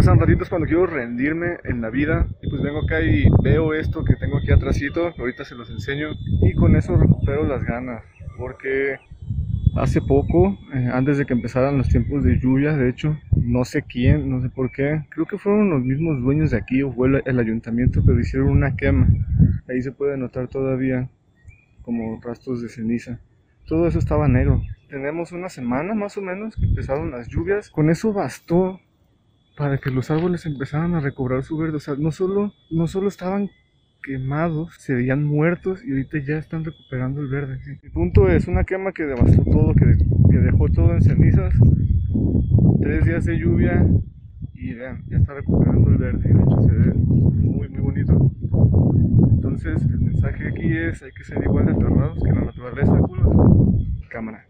pasan ratitos cuando quiero rendirme en la vida y pues vengo acá y veo esto que tengo aquí atrásito, ahorita se los enseño y con eso recupero las ganas porque hace poco, eh, antes de que empezaran los tiempos de lluvia, de hecho, no sé quién, no sé por qué, creo que fueron los mismos dueños de aquí o fue el, el ayuntamiento, pero hicieron una quema. Ahí se puede notar todavía como rastros de ceniza. Todo eso estaba negro. Tenemos una semana más o menos que empezaron las lluvias. Con eso bastó para que los árboles empezaran a recobrar su verde. O sea, no solo, no solo estaban quemados, se veían muertos y ahorita ya están recuperando el verde. El punto es una quema que devastó todo, que, que dejó todo en cenizas. Tres días de lluvia y vean, ya está recuperando el verde. De hecho, se ve muy, muy bonito. Entonces, el mensaje aquí es: hay que ser igual de aferrados que la naturaleza, culos. Cámara.